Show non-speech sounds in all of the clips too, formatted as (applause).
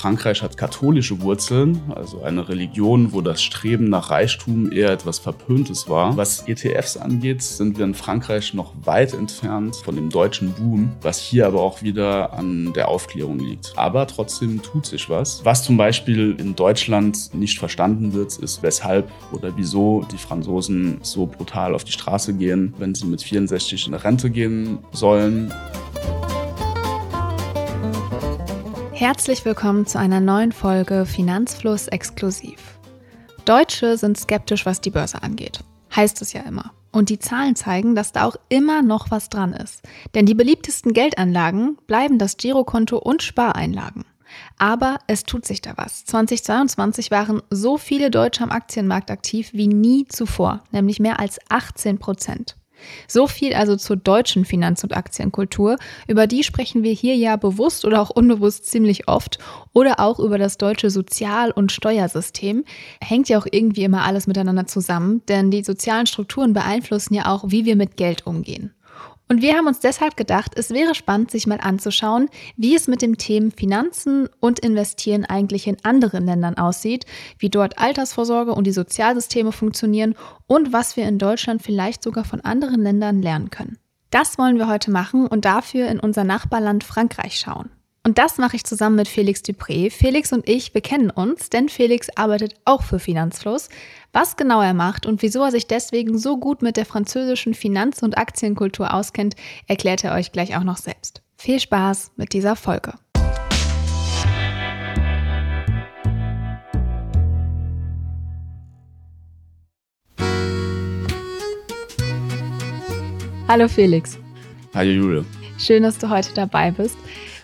Frankreich hat katholische Wurzeln, also eine Religion, wo das Streben nach Reichtum eher etwas Verpöntes war. Was ETFs angeht, sind wir in Frankreich noch weit entfernt von dem deutschen Boom, was hier aber auch wieder an der Aufklärung liegt. Aber trotzdem tut sich was. Was zum Beispiel in Deutschland nicht verstanden wird, ist, weshalb oder wieso die Franzosen so brutal auf die Straße gehen, wenn sie mit 64 in Rente gehen sollen. Herzlich willkommen zu einer neuen Folge Finanzfluss exklusiv. Deutsche sind skeptisch, was die Börse angeht. Heißt es ja immer. Und die Zahlen zeigen, dass da auch immer noch was dran ist. Denn die beliebtesten Geldanlagen bleiben das Girokonto und Spareinlagen. Aber es tut sich da was. 2022 waren so viele Deutsche am Aktienmarkt aktiv wie nie zuvor, nämlich mehr als 18 Prozent. So viel also zur deutschen Finanz- und Aktienkultur. Über die sprechen wir hier ja bewusst oder auch unbewusst ziemlich oft. Oder auch über das deutsche Sozial- und Steuersystem. Hängt ja auch irgendwie immer alles miteinander zusammen, denn die sozialen Strukturen beeinflussen ja auch, wie wir mit Geld umgehen. Und wir haben uns deshalb gedacht, es wäre spannend, sich mal anzuschauen, wie es mit dem Thema Finanzen und Investieren eigentlich in anderen Ländern aussieht, wie dort Altersvorsorge und die Sozialsysteme funktionieren und was wir in Deutschland vielleicht sogar von anderen Ländern lernen können. Das wollen wir heute machen und dafür in unser Nachbarland Frankreich schauen. Und das mache ich zusammen mit Felix Dupré. Felix und ich bekennen uns, denn Felix arbeitet auch für Finanzfluss. Was genau er macht und wieso er sich deswegen so gut mit der französischen Finanz- und Aktienkultur auskennt, erklärt er euch gleich auch noch selbst. Viel Spaß mit dieser Folge. Hallo Felix. Hallo Julia. Schön, dass du heute dabei bist.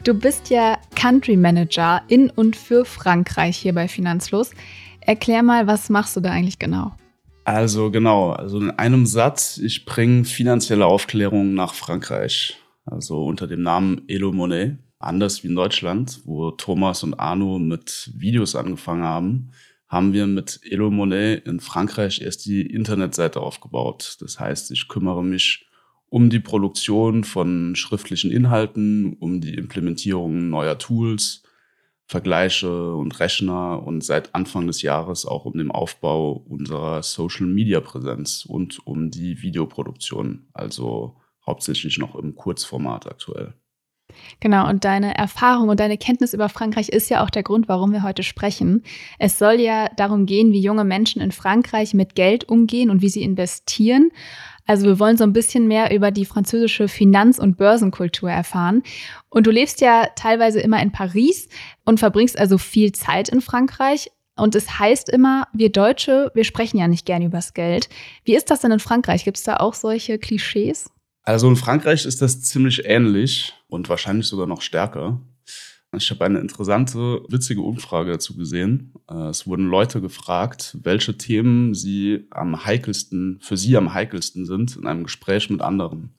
Du bist ja Country Manager in und für Frankreich hier bei Finanzlos. Erklär mal, was machst du da eigentlich genau? Also genau, also in einem Satz, ich bringe finanzielle Aufklärung nach Frankreich. Also unter dem Namen Elo Monet. Anders wie in Deutschland, wo Thomas und Arno mit Videos angefangen haben, haben wir mit Elo Monet in Frankreich erst die Internetseite aufgebaut. Das heißt, ich kümmere mich um die Produktion von schriftlichen Inhalten, um die Implementierung neuer Tools, Vergleiche und Rechner und seit Anfang des Jahres auch um den Aufbau unserer Social-Media-Präsenz und um die Videoproduktion, also hauptsächlich noch im Kurzformat aktuell. Genau, und deine Erfahrung und deine Kenntnis über Frankreich ist ja auch der Grund, warum wir heute sprechen. Es soll ja darum gehen, wie junge Menschen in Frankreich mit Geld umgehen und wie sie investieren. Also wir wollen so ein bisschen mehr über die französische Finanz- und Börsenkultur erfahren. Und du lebst ja teilweise immer in Paris und verbringst also viel Zeit in Frankreich. Und es heißt immer, wir Deutsche, wir sprechen ja nicht gerne übers Geld. Wie ist das denn in Frankreich? Gibt es da auch solche Klischees? Also in Frankreich ist das ziemlich ähnlich und wahrscheinlich sogar noch stärker. Ich habe eine interessante, witzige Umfrage dazu gesehen. Äh, es wurden Leute gefragt, welche Themen sie am heikelsten, für sie am heikelsten sind in einem Gespräch mit anderen.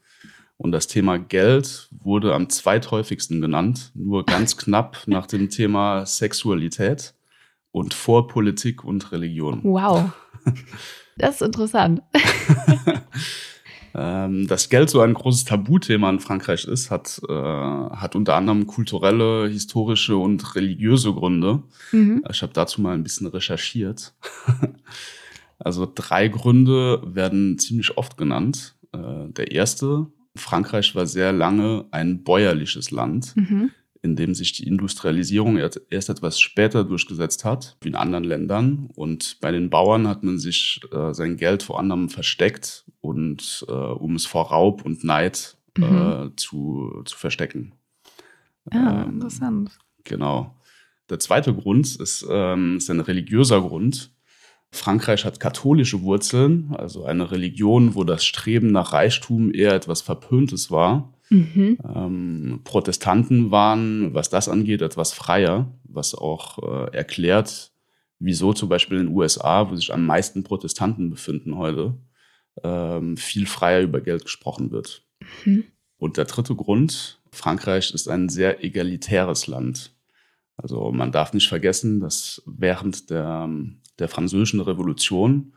Und das Thema Geld wurde am zweithäufigsten genannt, nur ganz (laughs) knapp nach dem Thema Sexualität und vor Politik und Religion. Wow. (laughs) Das ist interessant. (laughs) Ähm, dass Geld so ein großes Tabuthema in Frankreich ist, hat, äh, hat unter anderem kulturelle, historische und religiöse Gründe. Mhm. Ich habe dazu mal ein bisschen recherchiert. (laughs) also drei Gründe werden ziemlich oft genannt. Äh, der erste, Frankreich war sehr lange ein bäuerliches Land. Mhm in dem sich die Industrialisierung erst etwas später durchgesetzt hat, wie in anderen Ländern. Und bei den Bauern hat man sich äh, sein Geld vor anderem versteckt und äh, um es vor Raub und Neid äh, mhm. zu, zu verstecken. Ja, ähm, interessant. Genau. Der zweite Grund ist, ähm, ist ein religiöser Grund. Frankreich hat katholische Wurzeln, also eine Religion, wo das Streben nach Reichtum eher etwas Verpöntes war. Mhm. Ähm, Protestanten waren, was das angeht, etwas freier, was auch äh, erklärt, wieso zum Beispiel in den USA, wo sich am meisten Protestanten befinden heute, ähm, viel freier über Geld gesprochen wird. Mhm. Und der dritte Grund, Frankreich ist ein sehr egalitäres Land. Also man darf nicht vergessen, dass während der, der französischen Revolution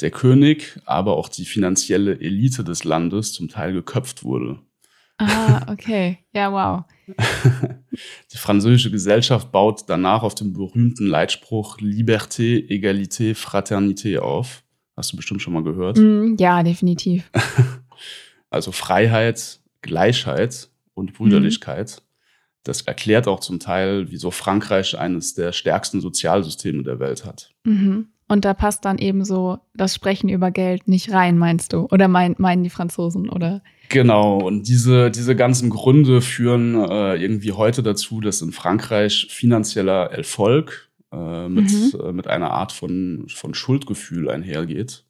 der König, aber auch die finanzielle Elite des Landes zum Teil geköpft wurde. Ah, okay. Ja, wow. (laughs) Die französische Gesellschaft baut danach auf dem berühmten Leitspruch Liberté, Egalité, Fraternité auf. Hast du bestimmt schon mal gehört. Mm, ja, definitiv. (laughs) Also Freiheit, Gleichheit und Brüderlichkeit. Mhm. Das erklärt auch zum Teil, wieso Frankreich eines der stärksten Sozialsysteme der Welt hat. Mhm. Und da passt dann eben so das Sprechen über Geld nicht rein, meinst du? Oder mein, meinen die Franzosen, oder? Genau, und diese, diese ganzen Gründe führen äh, irgendwie heute dazu, dass in Frankreich finanzieller Erfolg äh, mit, mhm. äh, mit einer Art von, von Schuldgefühl einhergeht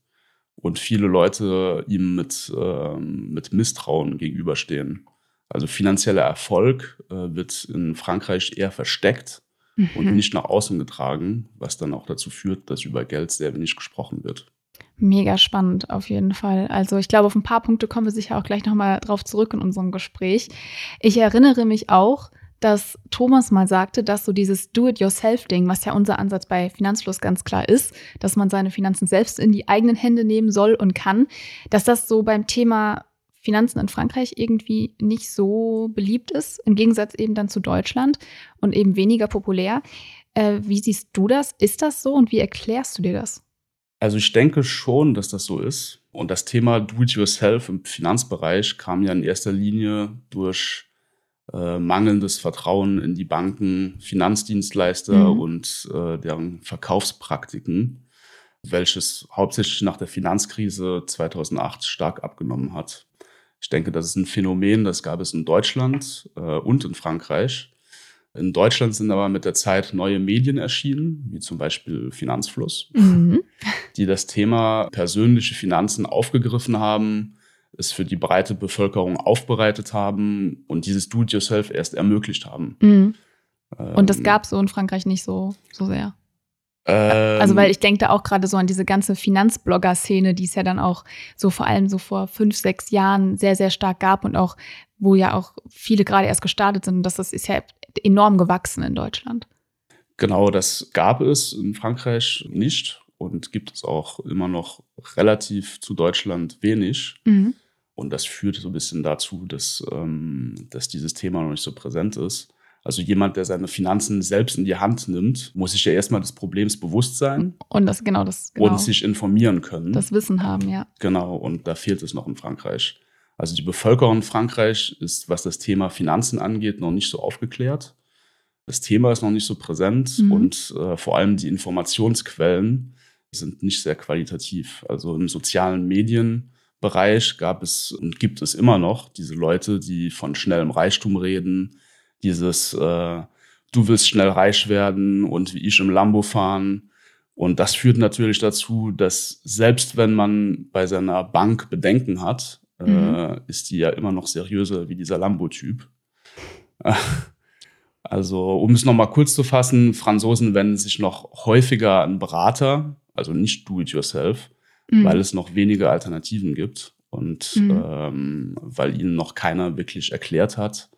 und viele Leute ihm mit, ähm, mit Misstrauen gegenüberstehen. Also finanzieller Erfolg äh, wird in Frankreich eher versteckt mhm. und nicht nach außen getragen, was dann auch dazu führt, dass über Geld sehr wenig gesprochen wird. Mega spannend, auf jeden Fall. Also ich glaube, auf ein paar Punkte kommen wir sicher auch gleich nochmal drauf zurück in unserem Gespräch. Ich erinnere mich auch, dass Thomas mal sagte, dass so dieses Do-it-yourself-Ding, was ja unser Ansatz bei Finanzfluss ganz klar ist, dass man seine Finanzen selbst in die eigenen Hände nehmen soll und kann, dass das so beim Thema Finanzen in Frankreich irgendwie nicht so beliebt ist, im Gegensatz eben dann zu Deutschland und eben weniger populär. Äh, wie siehst du das? Ist das so und wie erklärst du dir das? Also ich denke schon, dass das so ist. Und das Thema Do-it-yourself im Finanzbereich kam ja in erster Linie durch äh, mangelndes Vertrauen in die Banken, Finanzdienstleister mhm. und äh, deren Verkaufspraktiken, welches hauptsächlich nach der Finanzkrise 2008 stark abgenommen hat. Ich denke, das ist ein Phänomen, das gab es in Deutschland äh, und in Frankreich. In Deutschland sind aber mit der Zeit neue Medien erschienen, wie zum Beispiel Finanzfluss, mhm. (laughs) die das Thema persönliche Finanzen aufgegriffen haben, es für die breite Bevölkerung aufbereitet haben und dieses Do-it-yourself erst ermöglicht haben. Mhm. Und das ähm, gab es so in Frankreich nicht so, so sehr. Ähm, also, weil ich denke da auch gerade so an diese ganze Finanzblogger-Szene, die es ja dann auch so vor allem so vor fünf, sechs Jahren sehr, sehr stark gab und auch, wo ja auch viele gerade erst gestartet sind. Und das ist ja enorm gewachsen in Deutschland. Genau, das gab es in Frankreich nicht und gibt es auch immer noch relativ zu Deutschland wenig. Mhm. Und das führt so ein bisschen dazu, dass, ähm, dass dieses Thema noch nicht so präsent ist. Also jemand, der seine Finanzen selbst in die Hand nimmt, muss sich ja erstmal des Problems bewusst sein. Und das genau das genau. und sich informieren können. Das Wissen haben, ja. Genau, und da fehlt es noch in Frankreich. Also die Bevölkerung in Frankreich ist, was das Thema Finanzen angeht, noch nicht so aufgeklärt. Das Thema ist noch nicht so präsent mhm. und äh, vor allem die Informationsquellen sind nicht sehr qualitativ. Also im sozialen Medienbereich gab es und gibt es immer noch diese Leute, die von schnellem Reichtum reden, dieses, äh, du willst schnell reich werden und wie ich im Lambo fahren. Und das führt natürlich dazu, dass selbst wenn man bei seiner Bank Bedenken hat, äh, mhm. äh, ist die ja immer noch seriöser wie dieser Lambo-Typ. (laughs) Also, um es nochmal kurz zu fassen, Franzosen wenden sich noch häufiger an Berater, also nicht do-it-yourself, mhm. weil es noch weniger Alternativen gibt und mhm. ähm, weil ihnen noch keiner wirklich erklärt hat,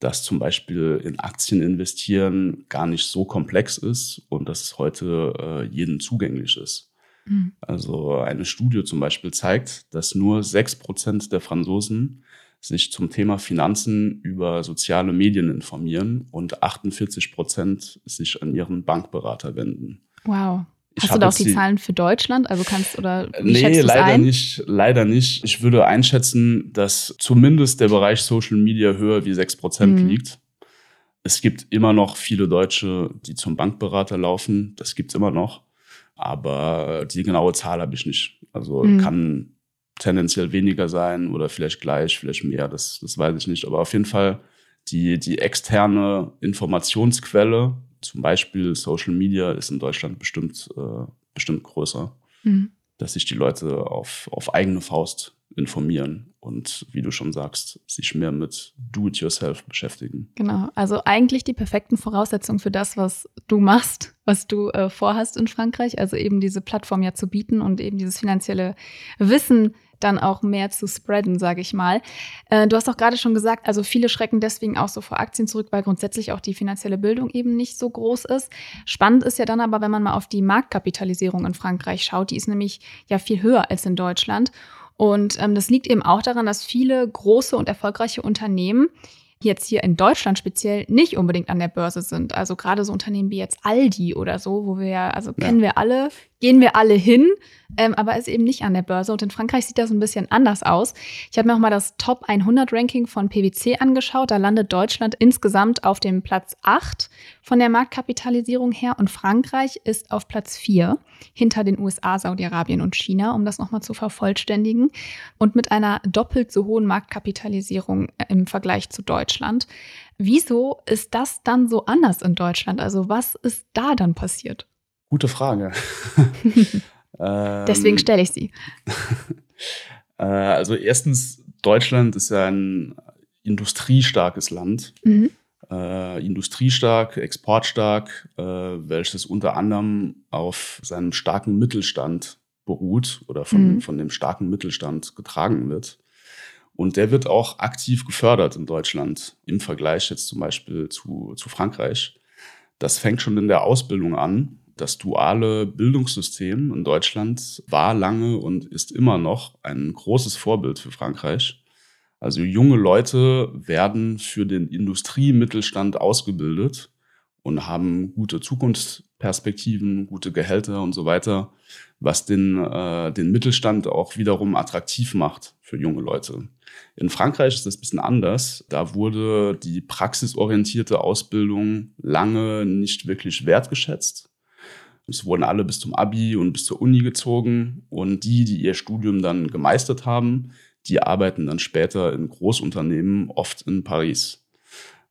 dass zum Beispiel in Aktien investieren gar nicht so komplex ist und dass es heute äh, jedem zugänglich ist. Mhm. Also eine Studie zum Beispiel zeigt, dass nur sechs Prozent der Franzosen sich zum Thema Finanzen über soziale Medien informieren und 48 Prozent sich an ihren Bankberater wenden. Wow. Hast du da auch die, die, Zahlen für Deutschland? Also kannst oder wie Nee, leider ein? nicht, leider nicht. Ich würde einschätzen, dass zumindest der Bereich Social Media höher wie 6% mhm. liegt. Es gibt immer noch viele Deutsche, die zum Bankberater laufen. Das gibt es immer noch. Aber die genaue Zahl habe ich nicht. Also mhm. kann tendenziell weniger sein oder vielleicht gleich, vielleicht mehr. Das, das weiß ich nicht. Aber auf jeden Fall die, die externe Informationsquelle zum Beispiel Social Media ist in Deutschland bestimmt, äh, bestimmt größer, mhm. dass sich die Leute auf, auf eigene Faust informieren und, wie du schon sagst, sich mehr mit Do-it-yourself beschäftigen. Genau, also eigentlich die perfekten Voraussetzungen für das, was du machst, was du äh, vorhast in Frankreich, also eben diese Plattform ja zu bieten und eben dieses finanzielle Wissen dann auch mehr zu spreaden, sage ich mal. Äh, du hast auch gerade schon gesagt, also viele schrecken deswegen auch so vor Aktien zurück, weil grundsätzlich auch die finanzielle Bildung eben nicht so groß ist. Spannend ist ja dann aber, wenn man mal auf die Marktkapitalisierung in Frankreich schaut, die ist nämlich ja viel höher als in Deutschland. Und ähm, das liegt eben auch daran, dass viele große und erfolgreiche Unternehmen jetzt hier in Deutschland speziell nicht unbedingt an der Börse sind. Also gerade so Unternehmen wie jetzt Aldi oder so, wo wir ja, also kennen ja. wir alle, gehen wir alle hin, ähm, aber ist eben nicht an der Börse. Und in Frankreich sieht das ein bisschen anders aus. Ich habe mir auch mal das Top 100 Ranking von PwC angeschaut. Da landet Deutschland insgesamt auf dem Platz 8 von der Marktkapitalisierung her und Frankreich ist auf Platz 4 hinter den USA, Saudi-Arabien und China, um das nochmal zu vervollständigen. Und mit einer doppelt so hohen Marktkapitalisierung äh, im Vergleich zu Deutschland. Wieso ist das dann so anders in Deutschland? Also was ist da dann passiert? Gute Frage. (laughs) Deswegen ähm, stelle ich sie. (laughs) Äh, also erstens, Deutschland ist ja ein industriestarkes Land. Mhm. Äh, industriestark, exportstark, äh, welches unter anderem auf seinem starken Mittelstand beruht oder von, mhm. von dem starken Mittelstand getragen wird. Und der wird auch aktiv gefördert in Deutschland im Vergleich jetzt zum Beispiel zu, zu Frankreich. Das fängt schon in der Ausbildung an. Das duale Bildungssystem in Deutschland war lange und ist immer noch ein großes Vorbild für Frankreich. Also junge Leute werden für den Industriemittelstand ausgebildet und haben gute Zukunftsperspektiven, gute Gehälter und so weiter, was den, äh, den Mittelstand auch wiederum attraktiv macht für junge Leute. In Frankreich ist das ein bisschen anders. Da wurde die praxisorientierte Ausbildung lange nicht wirklich wertgeschätzt. Es wurden alle bis zum Abi und bis zur Uni gezogen und die, die ihr Studium dann gemeistert haben, die arbeiten dann später in Großunternehmen, oft in Paris.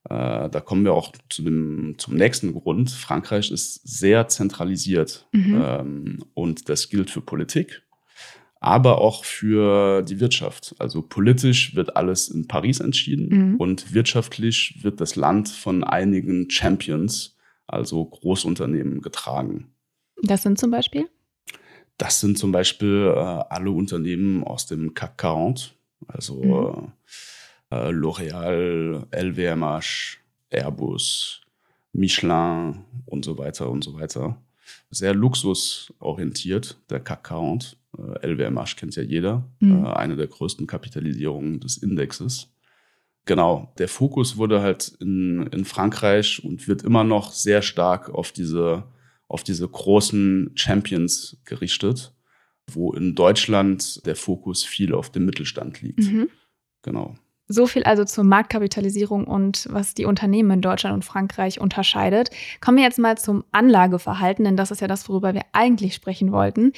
Äh, da kommen wir auch zu dem, zum nächsten Grund. Frankreich ist sehr zentralisiert mhm. ähm, und das gilt für Politik, aber auch für die Wirtschaft. Also politisch wird alles in Paris entschieden mhm. und wirtschaftlich wird das Land von einigen Champions, also Großunternehmen, getragen. Das sind zum Beispiel? Das sind zum Beispiel äh, alle Unternehmen aus dem CAC 40, also mhm. äh, L'Oréal, LVMH, Airbus, Michelin und so weiter und so weiter. Sehr luxusorientiert, der CAC 40. Äh, LVMH kennt ja jeder, mhm. äh, eine der größten Kapitalisierungen des Indexes. Genau, der Fokus wurde halt in, in Frankreich und wird immer noch sehr stark auf diese auf diese großen Champions gerichtet, wo in Deutschland der Fokus viel auf dem Mittelstand liegt. Mhm. Genau. So viel also zur Marktkapitalisierung und was die Unternehmen in Deutschland und Frankreich unterscheidet. Kommen wir jetzt mal zum Anlageverhalten, denn das ist ja das, worüber wir eigentlich sprechen wollten.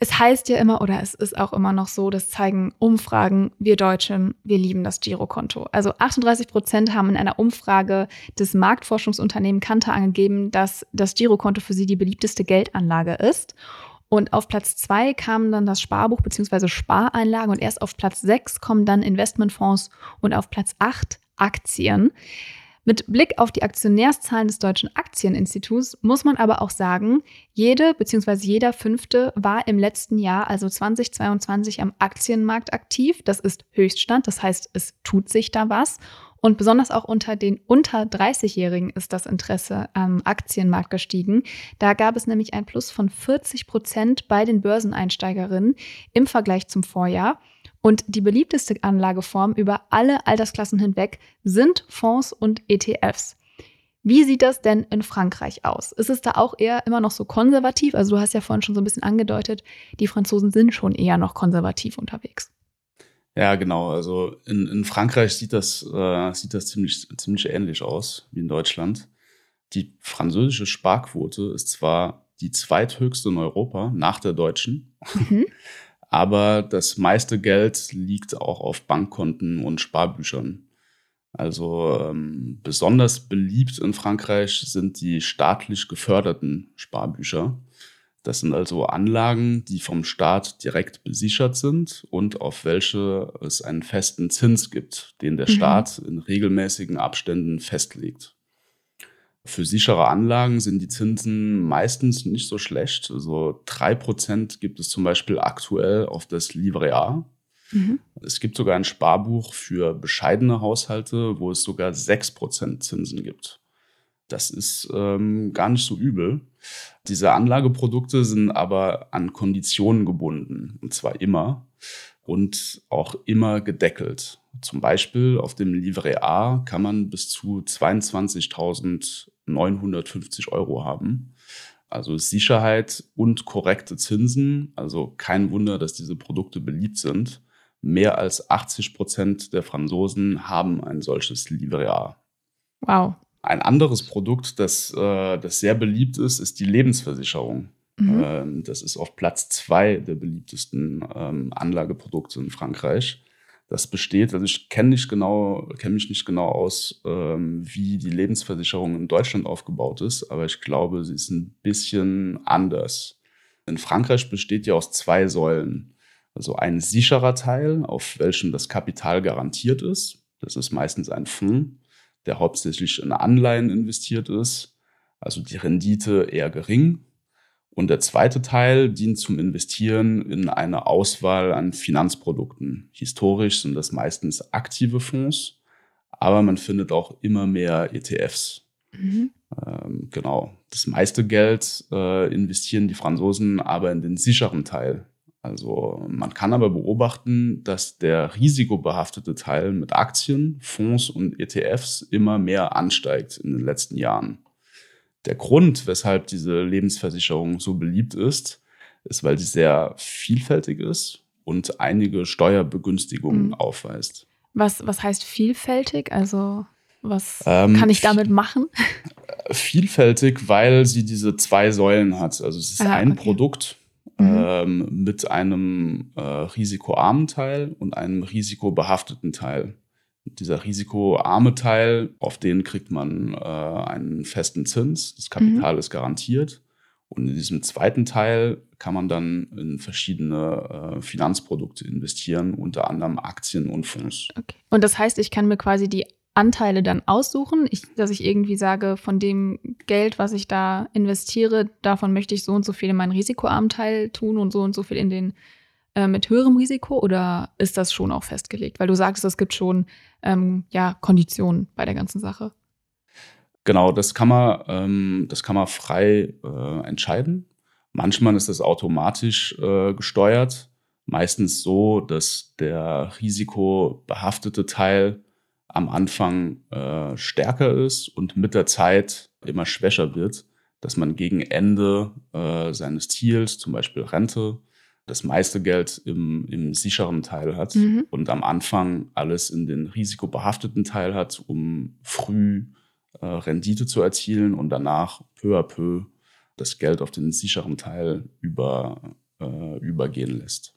Es heißt ja immer, oder es ist auch immer noch so, das zeigen Umfragen, wir Deutschen, wir lieben das Girokonto. Also 38 Prozent haben in einer Umfrage des Marktforschungsunternehmens Kanter angegeben, dass das Girokonto für sie die beliebteste Geldanlage ist. Und auf Platz zwei kamen dann das Sparbuch bzw. Spareinlagen und erst auf Platz sechs kommen dann Investmentfonds und auf Platz acht Aktien. Mit Blick auf die Aktionärszahlen des Deutschen Aktieninstituts muss man aber auch sagen, jede bzw. jeder Fünfte war im letzten Jahr, also 2022, am Aktienmarkt aktiv. Das ist Höchststand, das heißt, es tut sich da was. Und besonders auch unter den unter 30-Jährigen ist das Interesse am Aktienmarkt gestiegen. Da gab es nämlich ein Plus von 40 Prozent bei den Börseneinsteigerinnen im Vergleich zum Vorjahr. Und die beliebteste Anlageform über alle Altersklassen hinweg sind Fonds und ETFs. Wie sieht das denn in Frankreich aus? Ist es da auch eher immer noch so konservativ? Also du hast ja vorhin schon so ein bisschen angedeutet, die Franzosen sind schon eher noch konservativ unterwegs. Ja, genau. Also in, in Frankreich sieht das, äh, sieht das ziemlich, ziemlich ähnlich aus wie in Deutschland. Die französische Sparquote ist zwar die zweithöchste in Europa nach der deutschen, mhm. (laughs) aber das meiste Geld liegt auch auf Bankkonten und Sparbüchern. Also ähm, besonders beliebt in Frankreich sind die staatlich geförderten Sparbücher. Das sind also Anlagen, die vom Staat direkt besichert sind und auf welche es einen festen Zins gibt, den der mhm. Staat in regelmäßigen Abständen festlegt. Für sichere Anlagen sind die Zinsen meistens nicht so schlecht. Also drei Prozent gibt es zum Beispiel aktuell auf das Livret A. Mhm. Es gibt sogar ein Sparbuch für bescheidene Haushalte, wo es sogar sechs Prozent Zinsen gibt. Das ist ähm, gar nicht so übel. Diese Anlageprodukte sind aber an Konditionen gebunden, und zwar immer. und auch immer gedeckelt. Zum Beispiel auf dem Livret A kann man bis zu 22.950 Euro haben. Also Sicherheit und korrekte Zinsen. Also kein Wunder, dass diese Produkte beliebt sind. Mehr als 80 Prozent der Franzosen haben ein solches Livret A. Wow. Ein anderes Produkt, das, äh, das sehr beliebt ist, ist die Lebensversicherung. Mhm. Ähm, das ist auf Platz zwei der beliebtesten ähm, Anlageprodukte in Frankreich. Das besteht, also ich kenne nicht genau, kenne mich nicht genau aus, ähm, wie die Lebensversicherung in Deutschland aufgebaut ist, aber ich glaube, sie ist ein bisschen anders. In Frankreich besteht ja aus zwei Säulen. Also ein sicherer Teil, auf welchem das Kapital garantiert ist. Das ist meistens ein Fonds, der hauptsächlich in Anleihen investiert ist. Also die Rendite eher gering, und der zweite Teil dient zum Investieren in eine Auswahl an Finanzprodukten. Historisch sind das meistens aktive Fonds, aber man findet auch immer mehr ETFs. Mhm. Ähm, genau. Das meiste Geld äh, investieren die Franzosen aber in den sicheren Teil. Also man kann aber beobachten, dass der risikobehaftete Teil mit Aktien, Fonds und ETFs immer mehr ansteigt in den letzten Jahren. Der Grund, weshalb diese Lebensversicherung so beliebt ist, ist, weil sie sehr vielfältig ist und einige Steuerbegünstigungen mhm. aufweist. Was, was heißt vielfältig? Also was ähm, kann ich damit machen? Vielfältig, weil sie diese zwei Säulen hat. Also es ist ah, ein okay. Produkt mhm. ähm, mit einem äh, risikoarmen Teil und einem risikobehafteten Teil dieser risikoarme Teil, auf den kriegt man äh, einen festen Zins. Das Kapital mhm. ist garantiert. Und in diesem zweiten Teil kann man dann in verschiedene äh, Finanzprodukte investieren, unter anderem Aktien und Fonds. Okay. Und das heißt, ich kann mir quasi die Anteile dann aussuchen, ich, dass ich irgendwie sage, von dem Geld, was ich da investiere, davon möchte ich so und so viel in meinen risikoarmen Teil tun und so und so viel in den äh, mit höherem Risiko oder ist das schon auch festgelegt? Weil du sagst, es gibt schon ähm, ja, Konditionen bei der ganzen Sache. Genau, das kann man, ähm, das kann man frei äh, entscheiden. Manchmal ist das automatisch äh, gesteuert. Meistens so, dass der risikobehaftete Teil am Anfang äh, stärker ist und mit der Zeit immer schwächer wird, dass man gegen Ende äh, seines Ziels, zum Beispiel Rente, das meiste Geld im, im sicheren Teil hat mhm. und am Anfang alles in den risikobehafteten Teil hat, um früh äh, Rendite zu erzielen und danach peu à peu das Geld auf den sicheren Teil über, äh, übergehen lässt.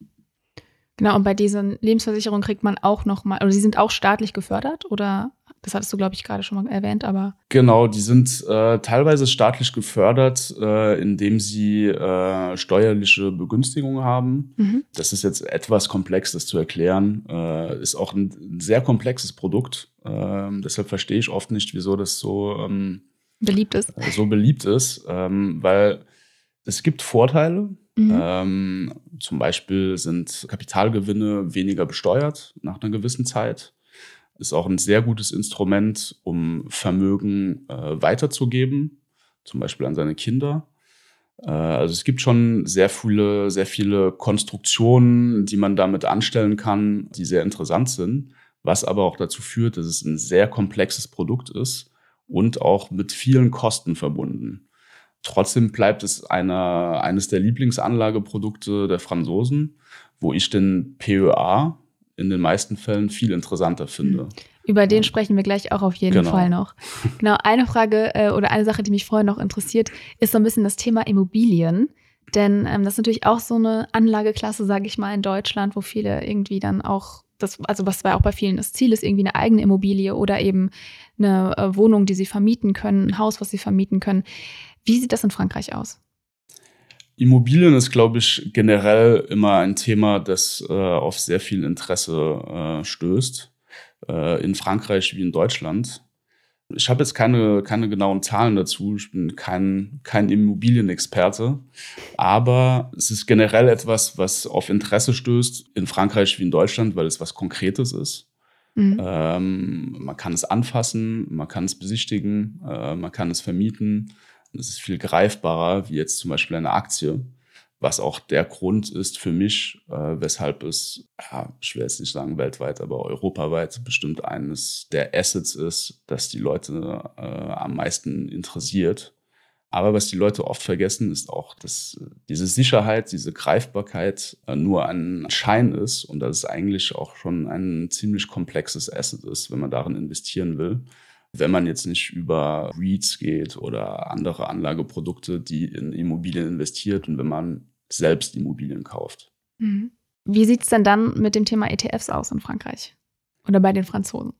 Genau, und bei diesen Lebensversicherungen kriegt man auch nochmal, oder sie sind auch staatlich gefördert oder das hattest du, glaube ich, gerade schon mal erwähnt, aber. Genau, die sind äh, teilweise staatlich gefördert, äh, indem sie äh, steuerliche Begünstigungen haben. Mhm. Das ist jetzt etwas komplex, das zu erklären. Äh, ist auch ein sehr komplexes Produkt. Ähm, deshalb verstehe ich oft nicht, wieso das so ähm, beliebt ist. Äh, so beliebt ist, ähm, weil es gibt Vorteile. Mhm. Ähm, zum Beispiel sind Kapitalgewinne weniger besteuert nach einer gewissen Zeit ist auch ein sehr gutes Instrument, um Vermögen äh, weiterzugeben, zum Beispiel an seine Kinder. Äh, also es gibt schon sehr viele, sehr viele Konstruktionen, die man damit anstellen kann, die sehr interessant sind, was aber auch dazu führt, dass es ein sehr komplexes Produkt ist und auch mit vielen Kosten verbunden. Trotzdem bleibt es einer, eines der Lieblingsanlageprodukte der Franzosen, wo ich den PEA, in den meisten Fällen viel interessanter finde. Über den sprechen wir gleich auch auf jeden genau. Fall noch. Genau, eine Frage äh, oder eine Sache, die mich vorher noch interessiert, ist so ein bisschen das Thema Immobilien. Denn ähm, das ist natürlich auch so eine Anlageklasse, sage ich mal, in Deutschland, wo viele irgendwie dann auch, das, also was war auch bei vielen das Ziel ist, irgendwie eine eigene Immobilie oder eben eine äh, Wohnung, die sie vermieten können, ein Haus, was sie vermieten können. Wie sieht das in Frankreich aus? Immobilien ist, glaube ich, generell immer ein Thema, das äh, auf sehr viel Interesse äh, stößt. Äh, in Frankreich wie in Deutschland. Ich habe jetzt keine, keine genauen Zahlen dazu. Ich bin kein, kein Immobilienexperte. Aber es ist generell etwas, was auf Interesse stößt in Frankreich wie in Deutschland, weil es was Konkretes ist. Mhm. Ähm, man kann es anfassen, man kann es besichtigen, äh, man kann es vermieten. Das ist viel greifbarer, wie jetzt zum Beispiel eine Aktie. was auch der Grund ist für mich, äh, weshalb es, ja, ich will jetzt nicht sagen weltweit, aber europaweit bestimmt eines der Assets ist, das die Leute äh, am meisten interessiert. Aber was die Leute oft vergessen, ist auch, dass diese Sicherheit, diese Greifbarkeit äh, nur ein Schein ist und dass es eigentlich auch schon ein ziemlich komplexes Asset ist, wenn man darin investieren will wenn man jetzt nicht über REITs geht oder andere Anlageprodukte, die in Immobilien investiert und wenn man selbst Immobilien kauft. Mhm. Wie sieht es denn dann mit dem Thema ETFs aus in Frankreich oder bei den Franzosen?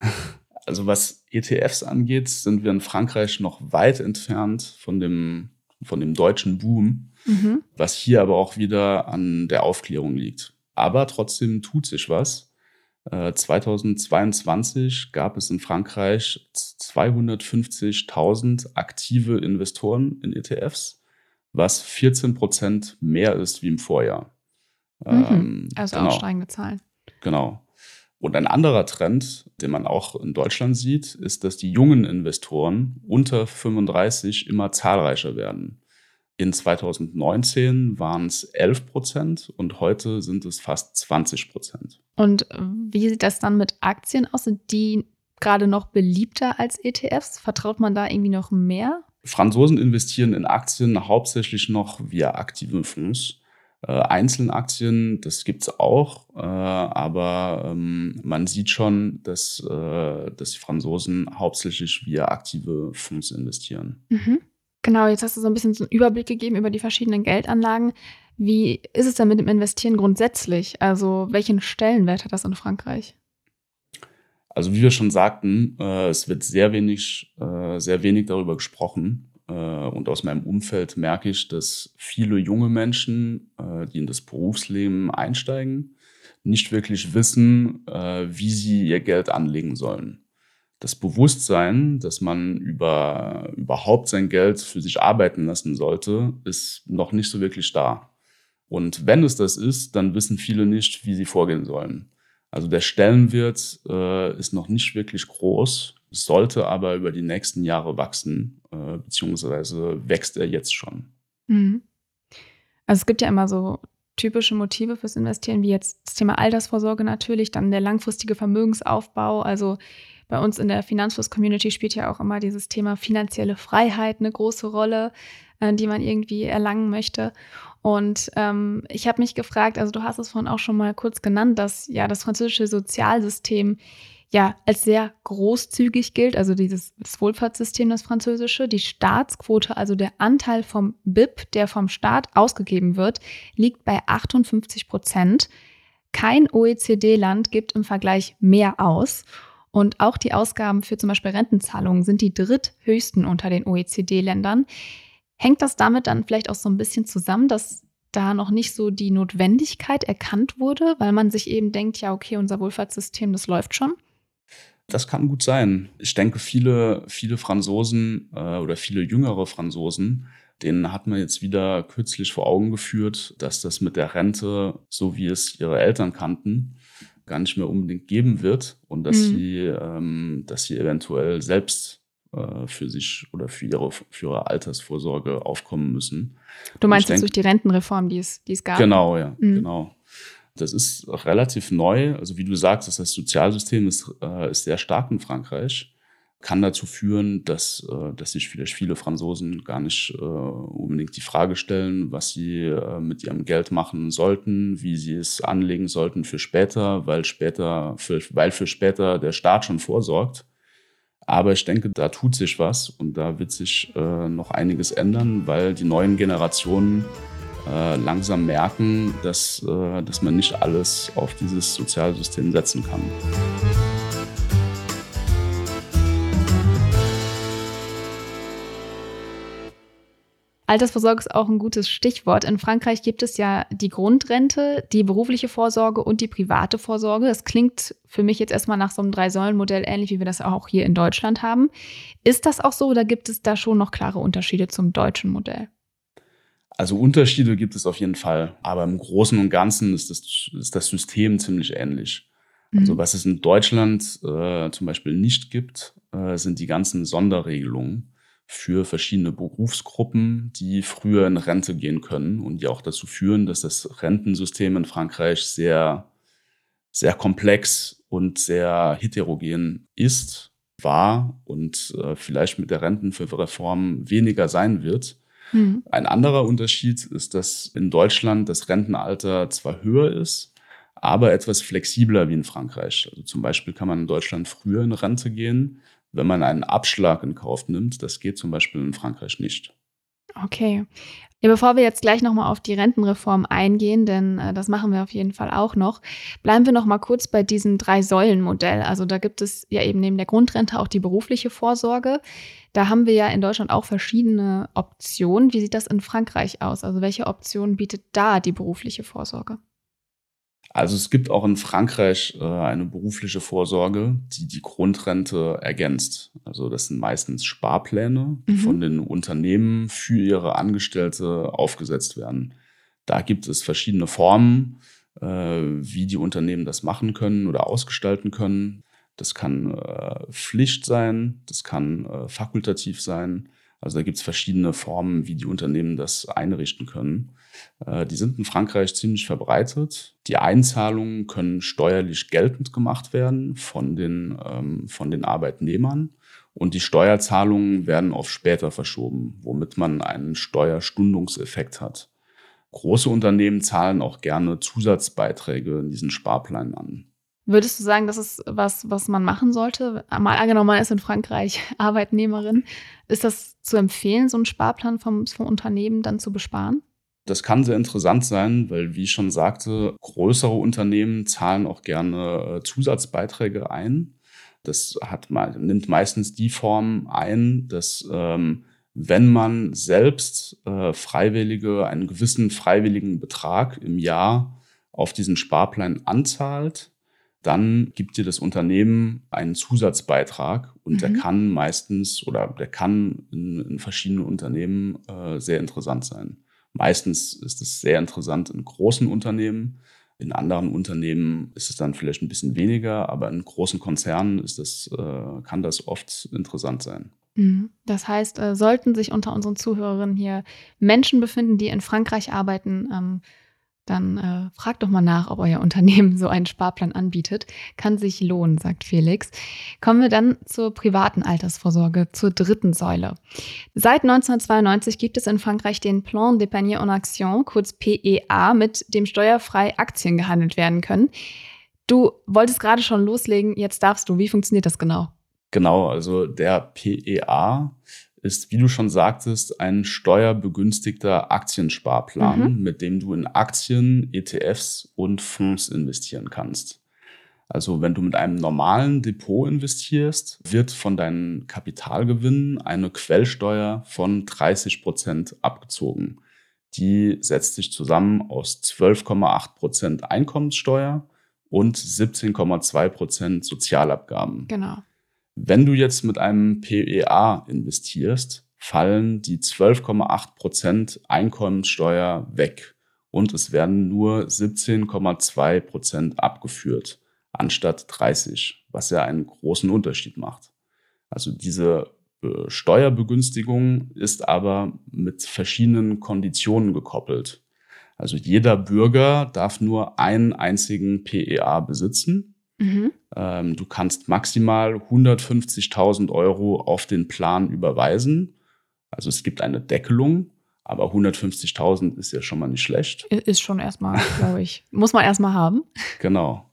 (laughs) Also was ETFs angeht, sind wir in Frankreich noch weit entfernt von dem, von dem deutschen Boom, mhm. was hier aber auch wieder an der Aufklärung liegt. Aber trotzdem tut sich was. 2022 äh, gab es in Frankreich 250.000 aktive Investoren in ETFs, was 14 Prozent mehr ist wie im Vorjahr. Mhm. Ähm, also genau. auch steigende Zahlen. Genau. Und ein anderer Trend, den man auch in Deutschland sieht, ist, dass die jungen Investoren unter 35 immer zahlreicher werden. In 2019 waren es 11 Prozent und heute sind es fast 20 Prozent. Und wie sieht das dann mit Aktien aus? Sind die gerade noch beliebter als ETFs? Vertraut man da irgendwie noch mehr? Franzosen investieren in Aktien hauptsächlich noch via aktive Fonds. Äh, Einzelaktien, das gibt es auch, äh, aber ähm, man sieht schon, dass, äh, dass die Franzosen hauptsächlich via aktive Fonds investieren. Mhm. Genau, jetzt hast du so ein bisschen so einen Überblick gegeben über die verschiedenen Geldanlagen. Wie ist es denn mit dem Investieren grundsätzlich? Also welchen Stellenwert hat das in Frankreich? Also wie wir schon sagten, äh, es wird sehr wenig, äh, sehr wenig darüber gesprochen. Äh, und aus meinem Umfeld merke ich, dass viele junge Menschen, äh, die in das Berufsleben einsteigen, nicht wirklich wissen, äh, wie sie ihr Geld anlegen sollen das Bewusstsein, dass man über überhaupt sein Geld für sich arbeiten lassen sollte, ist noch nicht so wirklich da. Und wenn es das ist, dann wissen viele nicht, wie sie vorgehen sollen. Also der Stellenwert äh, ist noch nicht wirklich groß, sollte aber über die nächsten Jahre wachsen, äh, beziehungsweise wächst er jetzt schon. Mhm. Also es gibt ja immer so typische Motive fürs Investieren, wie jetzt das Thema Altersvorsorge natürlich, dann der langfristige Vermögensaufbau. Also bei uns in der Finanzfluss-Community spielt ja auch immer dieses Thema finanzielle Freiheit eine große Rolle, äh, die man irgendwie erlangen möchte. Und ähm, ich habe mich gefragt, also du hast es vorhin auch schon mal kurz genannt, dass ja das französische Sozialsystem ja als sehr großzügig gilt, also dieses das Wohlfahrtssystem, das französische. Die Staatsquote, also der Anteil vom BIP, der vom Staat ausgegeben wird, liegt bei 58 Prozent. Kein OECD-Land gibt im Vergleich mehr aus. Und auch die Ausgaben für zum Beispiel Rentenzahlungen sind die dritthöchsten unter den OECD-Ländern. Hängt das damit dann vielleicht auch so ein bisschen zusammen, dass da noch nicht so die Notwendigkeit erkannt wurde, weil man sich eben denkt, ja, okay, unser Wohlfahrtssystem, das läuft schon? Das kann gut sein. Ich denke, viele, viele Franzosen äh, oder viele jüngere Franzosen, denen hat man jetzt wieder kürzlich vor Augen geführt, dass das mit der Rente, so wie es ihre Eltern kannten, gar nicht mehr unbedingt geben wird und dass mhm. sie, ähm, dass sie eventuell selbst äh, für sich oder für ihre, für ihre Altersvorsorge aufkommen müssen. Du meinst jetzt durch die Rentenreform, die es, die es gab? Genau, ja, mhm. genau. Das ist relativ neu. Also wie du sagst, das Sozialsystem ist, äh, ist sehr stark in Frankreich kann dazu führen, dass, äh, dass sich vielleicht viele Franzosen gar nicht äh, unbedingt die Frage stellen, was sie äh, mit ihrem Geld machen sollten, wie sie es anlegen sollten für später, weil später, für, weil für später der Staat schon vorsorgt. Aber ich denke, da tut sich was und da wird sich noch einiges ändern, weil die neuen Generationen langsam merken, dass, dass man nicht alles auf dieses Sozialsystem setzen kann. Altersvorsorge ist auch ein gutes Stichwort. In Frankreich gibt es ja die Grundrente, die berufliche Vorsorge und die private Vorsorge. Das klingt für mich jetzt erstmal nach so einem Drei-Säulen-Modell, ähnlich wie wir das auch hier in Deutschland haben. Ist das auch so oder gibt es da schon noch klare Unterschiede zum deutschen Modell? Also Unterschiede gibt es auf jeden Fall, aber im Großen und Ganzen ist das, ist das System ziemlich ähnlich. Also mhm. was es in Deutschland äh, zum Beispiel nicht gibt, äh, sind die ganzen Sonderregelungen für verschiedene Berufsgruppen, die früher in Rente gehen können und die auch dazu führen, dass das Rentensystem in Frankreich sehr, sehr komplex und sehr heterogen ist, war und äh, vielleicht mit der Rentenreform weniger sein wird. Mhm. Ein anderer Unterschied ist, dass in Deutschland das Rentenalter zwar höher ist, aber etwas flexibler wie in Frankreich. Also zum Beispiel kann man in Deutschland früher in Rente gehen, wenn man einen Abschlag in Kauf nimmt. Das geht zum Beispiel in Frankreich nicht. Okay. Ja, bevor wir jetzt gleich nochmal auf die Rentenreform eingehen, denn äh, das machen wir auf jeden Fall auch noch, bleiben wir nochmal kurz bei diesem Drei-Säulen-Modell. Also da gibt es ja eben neben der Grundrente auch die berufliche Vorsorge. Da haben wir ja in Deutschland auch verschiedene Optionen. Wie sieht das in Frankreich aus? Also welche Option bietet da die berufliche Vorsorge? Also es gibt auch in Frankreich äh, eine berufliche Vorsorge, die die Grundrente ergänzt. Also das sind meistens Sparpläne, die mhm. von den Unternehmen für ihre Angestellte aufgesetzt werden. Da gibt es verschiedene Formen, äh, wie die Unternehmen das machen können oder ausgestalten können. Das kann äh, Pflicht sein, das kann äh, fakultativ sein. Also da gibt es verschiedene Formen, wie die Unternehmen das einrichten können. Äh, die sind in Frankreich ziemlich verbreitet. Die Einzahlungen können steuerlich geltend gemacht werden von den, ähm, von den Arbeitnehmern. Und die Steuerzahlungen werden auf später verschoben, womit man einen Steuerstundungseffekt hat. Große Unternehmen zahlen auch gerne Zusatzbeiträge in diesen Sparplänen an. Würdest du sagen, das ist was, was man machen sollte? Mal angenommen, man ist in Frankreich Arbeitnehmerin. Ist das zu empfehlen, so einen Sparplan vom, vom Unternehmen dann zu besparen? Das kann sehr interessant sein, weil, wie ich schon sagte, größere Unternehmen zahlen auch gerne äh, Zusatzbeiträge ein. Das hat, nimmt meistens die Form ein, dass ähm, wenn man selbst äh, Freiwillige einen gewissen freiwilligen Betrag im Jahr auf diesen Sparplan anzahlt, dann gibt dir das Unternehmen einen Zusatzbeitrag und mhm. der kann meistens oder der kann in, in verschiedenen Unternehmen äh, sehr interessant sein. Meistens ist es sehr interessant in großen Unternehmen. In anderen Unternehmen ist es dann vielleicht ein bisschen weniger, aber in großen Konzernen ist das, äh, kann das oft interessant sein. Mhm. Das heißt, äh, sollten sich unter unseren Zuhörerinnen hier Menschen befinden, die in Frankreich arbeiten, ähm, dann äh, fragt doch mal nach, ob euer Unternehmen (laughs) so einen Sparplan anbietet. Kann sich lohnen, sagt Felix. Kommen wir dann zur privaten Altersvorsorge, zur dritten Säule. Seit 1992 gibt es in Frankreich den Plan d'épargne en action, kurz PEA, mit dem steuerfrei Aktien gehandelt werden können. Du wolltest gerade schon loslegen, jetzt darfst du. Wie funktioniert das genau? Genau, also der PEA ist, wie du schon sagtest, ein steuerbegünstigter Aktiensparplan, mhm. mit dem du in Aktien, ETFs und Fonds investieren kannst. Also wenn du mit einem normalen Depot investierst, wird von deinen Kapitalgewinnen eine Quellsteuer von 30 Prozent abgezogen. Die setzt sich zusammen aus 12,8 Prozent Einkommenssteuer und 17,2 Prozent Sozialabgaben. Genau. Wenn du jetzt mit einem PEA investierst, fallen die 12,8 Prozent Einkommenssteuer weg und es werden nur 17,2 Prozent abgeführt anstatt 30, was ja einen großen Unterschied macht. Also diese äh, Steuerbegünstigung ist aber mit verschiedenen Konditionen gekoppelt. Also jeder Bürger darf nur einen einzigen PEA besitzen Mhm. Ähm, du kannst maximal 150.000 Euro auf den Plan überweisen. Also es gibt eine Deckelung, aber 150.000 ist ja schon mal nicht schlecht. Ist schon erstmal, glaube ich. (laughs) Muss man erstmal haben. Genau.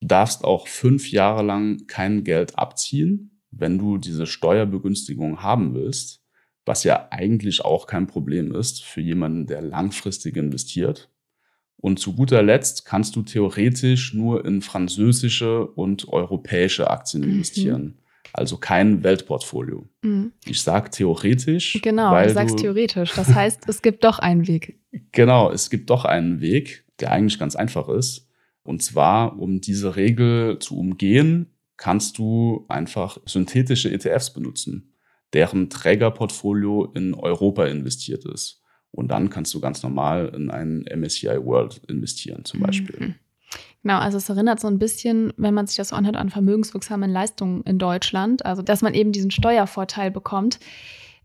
Du darfst auch fünf Jahre lang kein Geld abziehen, wenn du diese Steuerbegünstigung haben willst, was ja eigentlich auch kein Problem ist für jemanden, der langfristig investiert. Und zu guter Letzt kannst du theoretisch nur in französische und europäische Aktien mhm. investieren. Also kein Weltportfolio. Mhm. Ich sage theoretisch. Genau, weil du sagst du, theoretisch. Das heißt, es gibt doch einen Weg. (laughs) Genau, es gibt doch einen Weg, der eigentlich ganz einfach ist. Und zwar, um diese Regel zu umgehen, kannst du einfach synthetische ETFs benutzen, deren Trägerportfolio in Europa investiert ist. Und dann kannst du ganz normal in einen MSCI World investieren, zum Beispiel. Mhm. Genau, also es erinnert so ein bisschen, wenn man sich das so anhört, an vermögenswirksamen Leistungen in Deutschland. Also, dass man eben diesen Steuervorteil bekommt.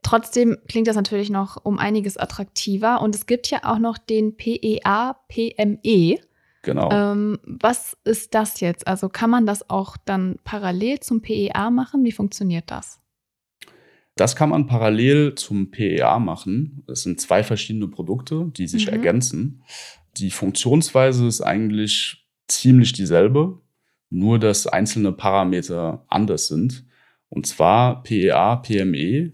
Trotzdem klingt das natürlich noch um einiges attraktiver. Und es gibt ja auch noch den PEA, PME. Genau. Ähm, was ist das jetzt? Also kann man das auch dann parallel zum PEA machen? Wie funktioniert das? Das kann man parallel zum PEA machen. Das sind zwei verschiedene Produkte, die sich mhm. ergänzen. Die Funktionsweise ist eigentlich ziemlich dieselbe, nur dass einzelne Parameter anders sind. Und zwar PEA, PME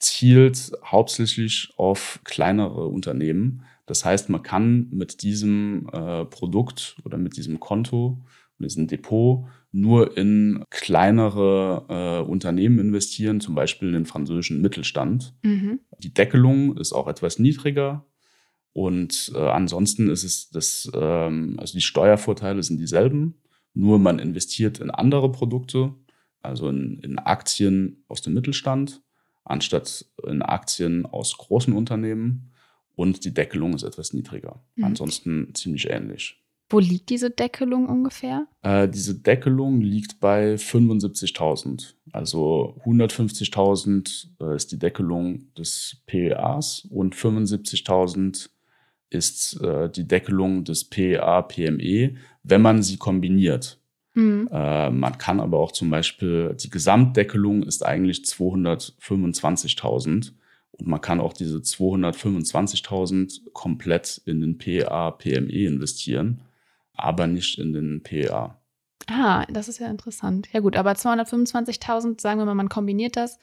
zielt hauptsächlich auf kleinere Unternehmen. Das heißt, man kann mit diesem äh, Produkt oder mit diesem Konto, mit diesem Depot nur in kleinere äh, Unternehmen investieren, zum Beispiel in den französischen Mittelstand. Mhm. Die Deckelung ist auch etwas niedriger. Und äh, ansonsten ist es das, ähm, also die Steuervorteile sind dieselben, nur man investiert in andere Produkte, also in, in Aktien aus dem Mittelstand, anstatt in Aktien aus großen Unternehmen. Und die Deckelung ist etwas niedriger. Mhm. Ansonsten ziemlich ähnlich. Wo liegt diese Deckelung ungefähr? Äh, diese Deckelung liegt bei 75.000. Also 150.000 äh, ist die Deckelung des PEAs und 75.000 ist äh, die Deckelung des PEA, PME, wenn man sie kombiniert. Mhm. Äh, man kann aber auch zum Beispiel, die Gesamtdeckelung ist eigentlich 225.000 und man kann auch diese 225.000 komplett in den PEA, PME investieren aber nicht in den PA. Ah, das ist ja interessant. Ja gut, aber 225.000, sagen wir mal, man kombiniert das,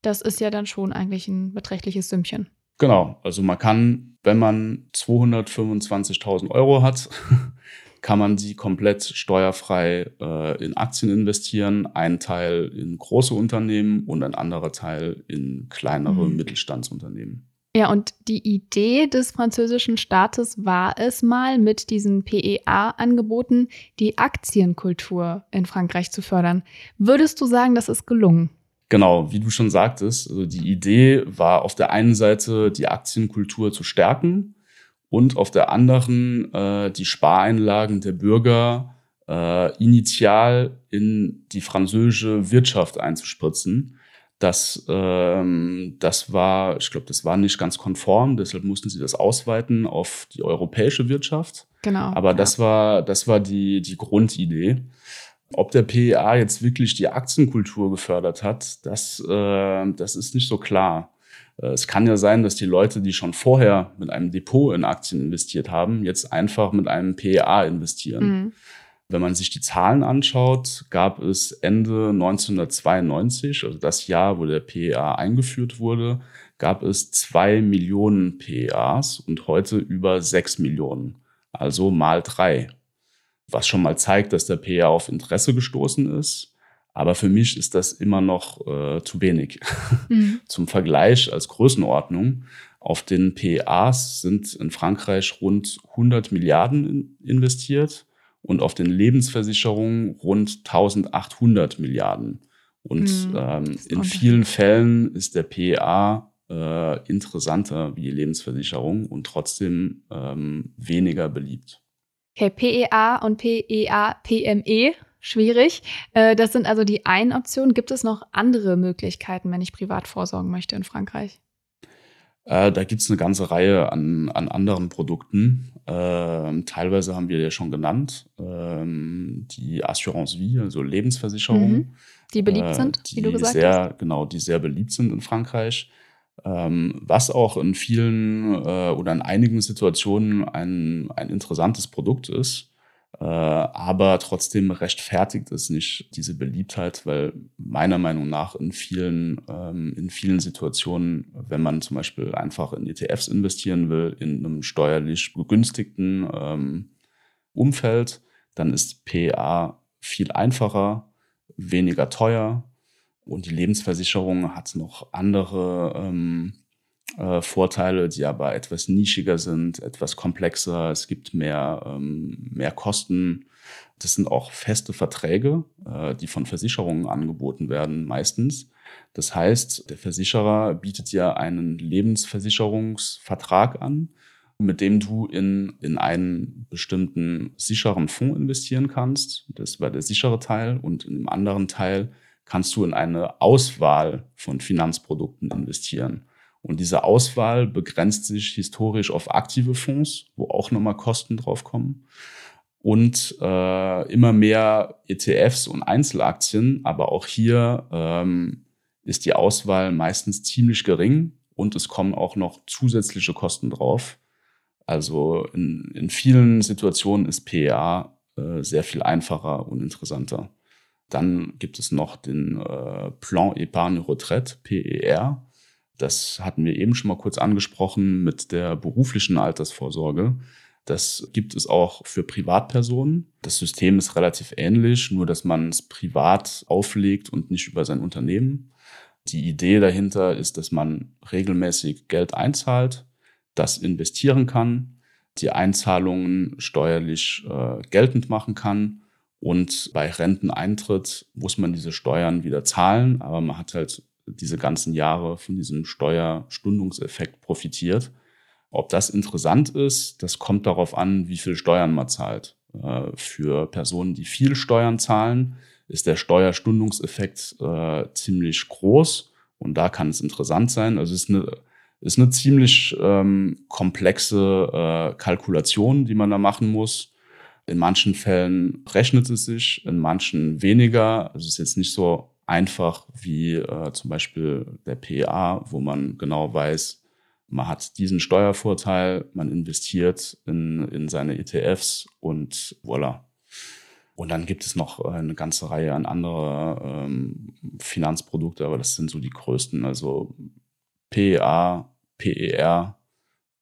das ist ja dann schon eigentlich ein beträchtliches Sümmchen. Genau, also man kann, wenn man 225.000 Euro hat, (laughs) kann man sie komplett steuerfrei äh, in Aktien investieren, ein Teil in große Unternehmen und ein anderer Teil in kleinere mhm. Mittelstandsunternehmen. Ja, und die Idee des französischen Staates war es mal, mit diesen PEA-Angeboten die Aktienkultur in Frankreich zu fördern. Würdest du sagen, das ist gelungen? Genau, wie du schon sagtest, also die Idee war auf der einen Seite die Aktienkultur zu stärken und auf der anderen äh, die Spareinlagen der Bürger äh, initial in die französische Wirtschaft einzuspritzen. Das, ähm, das war, ich glaube, das war nicht ganz konform, deshalb mussten sie das ausweiten auf die europäische Wirtschaft. Genau. Aber ja. das war, das war die, die Grundidee. Ob der PEA jetzt wirklich die Aktienkultur gefördert hat, das, äh, das ist nicht so klar. Äh, es kann ja sein, dass die Leute, die schon vorher mit einem Depot in Aktien investiert haben, jetzt einfach mit einem PEA investieren. Mhm. Wenn man sich die Zahlen anschaut, gab es Ende 1992, also das Jahr, wo der PEA eingeführt wurde, gab es zwei Millionen PEAs und heute über sechs Millionen, also mal drei. Was schon mal zeigt, dass der PEA auf Interesse gestoßen ist. Aber für mich ist das immer noch äh, zu wenig. (laughs) Mhm. Zum Vergleich als Größenordnung. Auf den PEAs sind in Frankreich rund 100 Milliarden investiert und auf den Lebensversicherungen rund 1800 Milliarden. Und mhm, ähm, in vielen Fällen ist der PEA äh, interessanter wie die Lebensversicherung und trotzdem ähm, weniger beliebt. Okay, PEA und PEA, PME, schwierig. Äh, das sind also die einen Optionen. Gibt es noch andere Möglichkeiten, wenn ich privat vorsorgen möchte in Frankreich? Äh, da gibt es eine ganze Reihe an, an anderen Produkten. Ähm, teilweise haben wir ja schon genannt, ähm, die Assurance Vie, also Lebensversicherungen. Mhm. Die beliebt äh, sind, die wie du gesagt sehr, hast. Genau, die sehr beliebt sind in Frankreich. Ähm, was auch in vielen äh, oder in einigen Situationen ein, ein interessantes Produkt ist. Äh, aber trotzdem rechtfertigt es nicht diese Beliebtheit, weil meiner Meinung nach in vielen, ähm, in vielen Situationen, wenn man zum Beispiel einfach in ETFs investieren will, in einem steuerlich begünstigten ähm, Umfeld, dann ist PA viel einfacher, weniger teuer und die Lebensversicherung hat noch andere ähm, äh, Vorteile, die aber etwas nischiger sind, etwas komplexer. Es gibt mehr, ähm, mehr Kosten. Das sind auch feste Verträge, äh, die von Versicherungen angeboten werden, meistens. Das heißt, der Versicherer bietet dir einen Lebensversicherungsvertrag an, mit dem du in, in einen bestimmten sicheren Fonds investieren kannst. Das war der sichere Teil. Und einem anderen Teil kannst du in eine Auswahl von Finanzprodukten investieren. Und diese Auswahl begrenzt sich historisch auf aktive Fonds, wo auch nochmal Kosten drauf kommen. Und äh, immer mehr ETFs und Einzelaktien, aber auch hier ähm, ist die Auswahl meistens ziemlich gering und es kommen auch noch zusätzliche Kosten drauf. Also in, in vielen Situationen ist PEA äh, sehr viel einfacher und interessanter. Dann gibt es noch den äh, Plan Épargne Retraite, PER. Das hatten wir eben schon mal kurz angesprochen mit der beruflichen Altersvorsorge. Das gibt es auch für Privatpersonen. Das System ist relativ ähnlich, nur dass man es privat auflegt und nicht über sein Unternehmen. Die Idee dahinter ist, dass man regelmäßig Geld einzahlt, das investieren kann, die Einzahlungen steuerlich äh, geltend machen kann und bei Renteneintritt muss man diese Steuern wieder zahlen, aber man hat halt diese ganzen Jahre von diesem Steuerstundungseffekt profitiert. Ob das interessant ist, das kommt darauf an, wie viel Steuern man zahlt. Äh, für Personen, die viel Steuern zahlen, ist der Steuerstundungseffekt äh, ziemlich groß und da kann es interessant sein. Also es ist eine, ist eine ziemlich ähm, komplexe äh, Kalkulation, die man da machen muss. In manchen Fällen rechnet es sich, in manchen weniger. Also es ist jetzt nicht so einfach wie äh, zum Beispiel der PA, wo man genau weiß, man hat diesen Steuervorteil, man investiert in, in seine ETFs und voilà. Und dann gibt es noch eine ganze Reihe an andere ähm, Finanzprodukte, aber das sind so die größten, also PEA, PER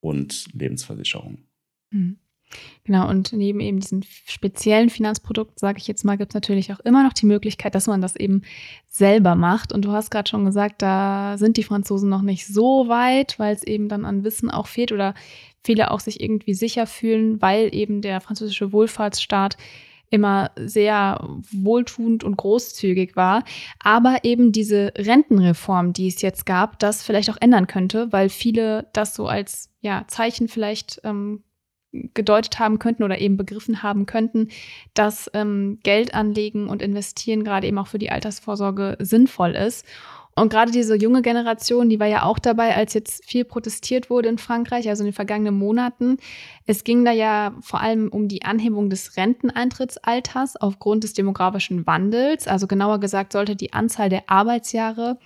und Lebensversicherung. Mhm. Genau, und neben eben diesen speziellen Finanzprodukten, sage ich jetzt mal, gibt es natürlich auch immer noch die Möglichkeit, dass man das eben selber macht. Und du hast gerade schon gesagt, da sind die Franzosen noch nicht so weit, weil es eben dann an Wissen auch fehlt oder viele auch sich irgendwie sicher fühlen, weil eben der französische Wohlfahrtsstaat immer sehr wohltuend und großzügig war, aber eben diese Rentenreform, die es jetzt gab, das vielleicht auch ändern könnte, weil viele das so als ja, Zeichen vielleicht ähm, gedeutet haben könnten oder eben begriffen haben könnten, dass ähm, Geld anlegen und investieren gerade eben auch für die Altersvorsorge sinnvoll ist. Und gerade diese junge Generation, die war ja auch dabei, als jetzt viel protestiert wurde in Frankreich, also in den vergangenen Monaten. Es ging da ja vor allem um die Anhebung des Renteneintrittsalters aufgrund des demografischen Wandels. Also genauer gesagt sollte die Anzahl der Arbeitsjahre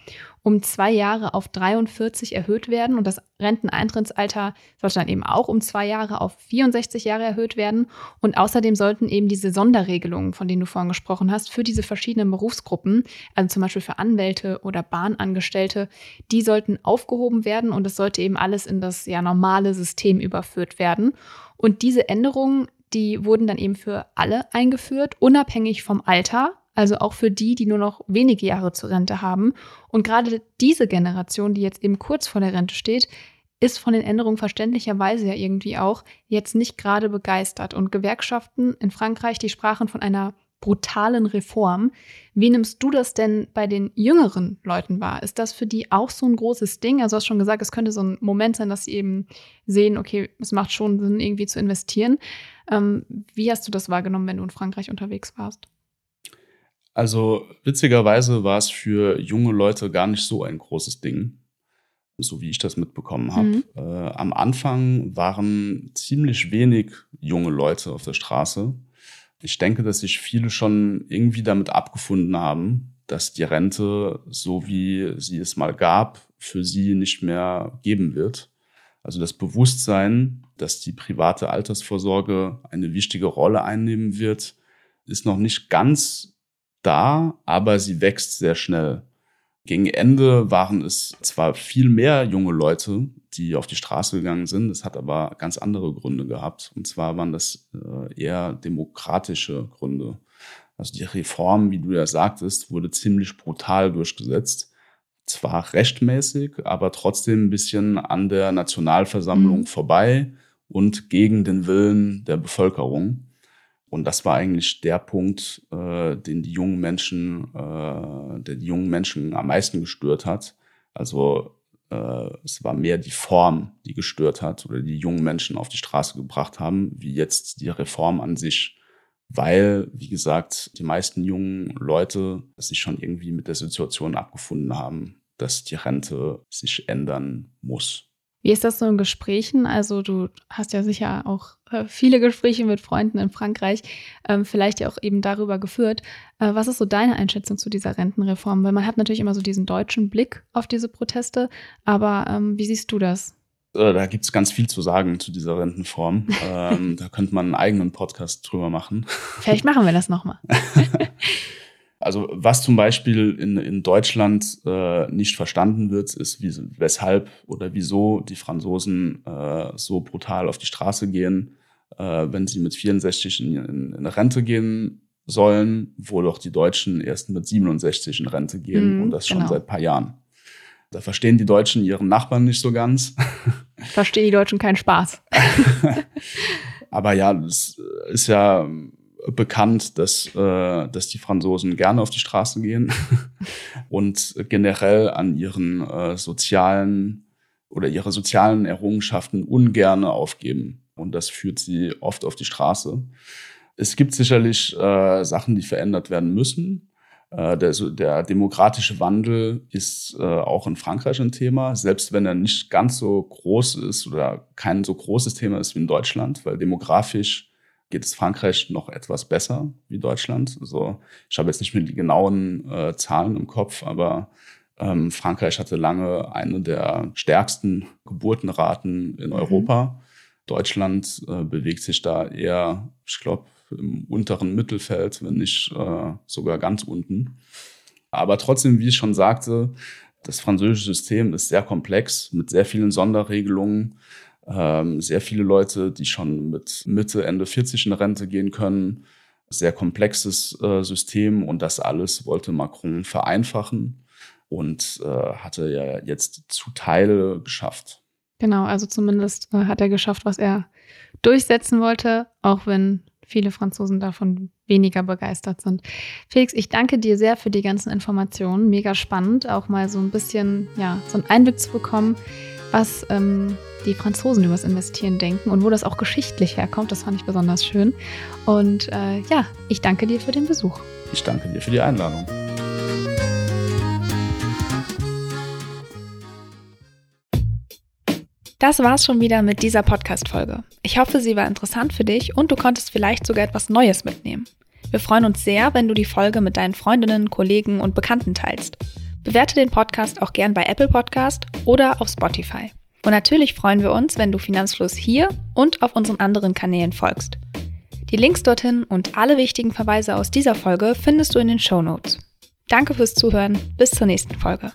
um zwei Jahre auf 43 erhöht werden und das Renteneintrittsalter sollte dann eben auch um zwei Jahre auf 64 Jahre erhöht werden. Und außerdem sollten eben diese Sonderregelungen, von denen du vorhin gesprochen hast, für diese verschiedenen Berufsgruppen, also zum Beispiel für Anwälte oder Bahnangestellte, die sollten aufgehoben werden und es sollte eben alles in das ja normale System überführt werden. Und diese Änderungen, die wurden dann eben für alle eingeführt, unabhängig vom Alter also auch für die, die nur noch wenige Jahre zur Rente haben. Und gerade diese Generation, die jetzt eben kurz vor der Rente steht, ist von den Änderungen verständlicherweise ja irgendwie auch jetzt nicht gerade begeistert. Und Gewerkschaften in Frankreich, die sprachen von einer brutalen Reform. Wie nimmst du das denn bei den jüngeren Leuten wahr? Ist das für die auch so ein großes Ding? Also du hast schon gesagt, es könnte so ein Moment sein, dass sie eben sehen, okay, es macht schon Sinn, irgendwie zu investieren. Ähm, wie hast du das wahrgenommen, wenn du in Frankreich unterwegs warst? Also witzigerweise war es für junge Leute gar nicht so ein großes Ding, so wie ich das mitbekommen habe. Mhm. Äh, am Anfang waren ziemlich wenig junge Leute auf der Straße. Ich denke, dass sich viele schon irgendwie damit abgefunden haben, dass die Rente, so wie sie es mal gab, für sie nicht mehr geben wird. Also das Bewusstsein, dass die private Altersvorsorge eine wichtige Rolle einnehmen wird, ist noch nicht ganz da, aber sie wächst sehr schnell. Gegen Ende waren es zwar viel mehr junge Leute, die auf die Straße gegangen sind, das hat aber ganz andere Gründe gehabt. Und zwar waren das äh, eher demokratische Gründe. Also die Reform, wie du ja sagtest, wurde ziemlich brutal durchgesetzt. Zwar rechtmäßig, aber trotzdem ein bisschen an der Nationalversammlung mhm. vorbei und gegen den Willen der Bevölkerung. Und das war eigentlich der Punkt, äh, den die jungen Menschen, äh, der die jungen Menschen am meisten gestört hat. Also äh, es war mehr die Form, die gestört hat oder die jungen Menschen auf die Straße gebracht haben, wie jetzt die Reform an sich. weil, wie gesagt, die meisten jungen Leute sich schon irgendwie mit der Situation abgefunden haben, dass die Rente sich ändern muss. Wie ist das so in Gesprächen? Also du hast ja sicher auch äh, viele Gespräche mit Freunden in Frankreich, ähm, vielleicht ja auch eben darüber geführt. Äh, was ist so deine Einschätzung zu dieser Rentenreform? Weil man hat natürlich immer so diesen deutschen Blick auf diese Proteste, aber ähm, wie siehst du das? Äh, da gibt es ganz viel zu sagen zu dieser Rentenform. (laughs) ähm, da könnte man einen eigenen Podcast drüber machen. Vielleicht machen wir das nochmal. (laughs) Also was zum Beispiel in, in Deutschland äh, nicht verstanden wird, ist, wie, weshalb oder wieso die Franzosen äh, so brutal auf die Straße gehen, äh, wenn sie mit 64 in, in, in Rente gehen sollen, wo doch die Deutschen erst mit 67 in Rente gehen mm, und das schon genau. seit paar Jahren. Da verstehen die Deutschen ihren Nachbarn nicht so ganz. (laughs) Verstehen die Deutschen keinen Spaß. (laughs) Aber ja, es ist ja bekannt, dass, äh, dass die Franzosen gerne auf die Straße gehen (laughs) und generell an ihren äh, sozialen oder ihre sozialen Errungenschaften ungerne aufgeben. Und das führt sie oft auf die Straße. Es gibt sicherlich äh, Sachen, die verändert werden müssen. Äh, der, der demokratische Wandel ist äh, auch in Frankreich ein Thema, selbst wenn er nicht ganz so groß ist oder kein so großes Thema ist wie in Deutschland, weil demografisch geht es Frankreich noch etwas besser wie Deutschland. Also ich habe jetzt nicht mehr die genauen äh, Zahlen im Kopf, aber ähm, Frankreich hatte lange eine der stärksten Geburtenraten in mhm. Europa. Deutschland äh, bewegt sich da eher, ich glaube, im unteren Mittelfeld, wenn nicht äh, sogar ganz unten. Aber trotzdem, wie ich schon sagte, das französische System ist sehr komplex mit sehr vielen Sonderregelungen ähm, sehr viele Leute, die schon mit Mitte, Ende 40 in Rente gehen können. Sehr komplexes äh, System und das alles wollte Macron vereinfachen und äh, hatte ja jetzt zu Teile geschafft. Genau, also zumindest äh, hat er geschafft, was er durchsetzen wollte, auch wenn viele Franzosen davon weniger begeistert sind. Felix, ich danke dir sehr für die ganzen Informationen. Mega spannend, auch mal so ein bisschen, ja, so einen Einblick zu bekommen, was ähm, die Franzosen übers Investieren denken und wo das auch geschichtlich herkommt. Das fand ich besonders schön. Und äh, ja, ich danke dir für den Besuch. Ich danke dir für die Einladung. Das war's schon wieder mit dieser Podcast-Folge. Ich hoffe, sie war interessant für dich und du konntest vielleicht sogar etwas Neues mitnehmen. Wir freuen uns sehr, wenn du die Folge mit deinen Freundinnen, Kollegen und Bekannten teilst. Bewerte den Podcast auch gern bei Apple Podcast oder auf Spotify. Und natürlich freuen wir uns, wenn du Finanzfluss hier und auf unseren anderen Kanälen folgst. Die Links dorthin und alle wichtigen Verweise aus dieser Folge findest du in den Show Notes. Danke fürs Zuhören. Bis zur nächsten Folge.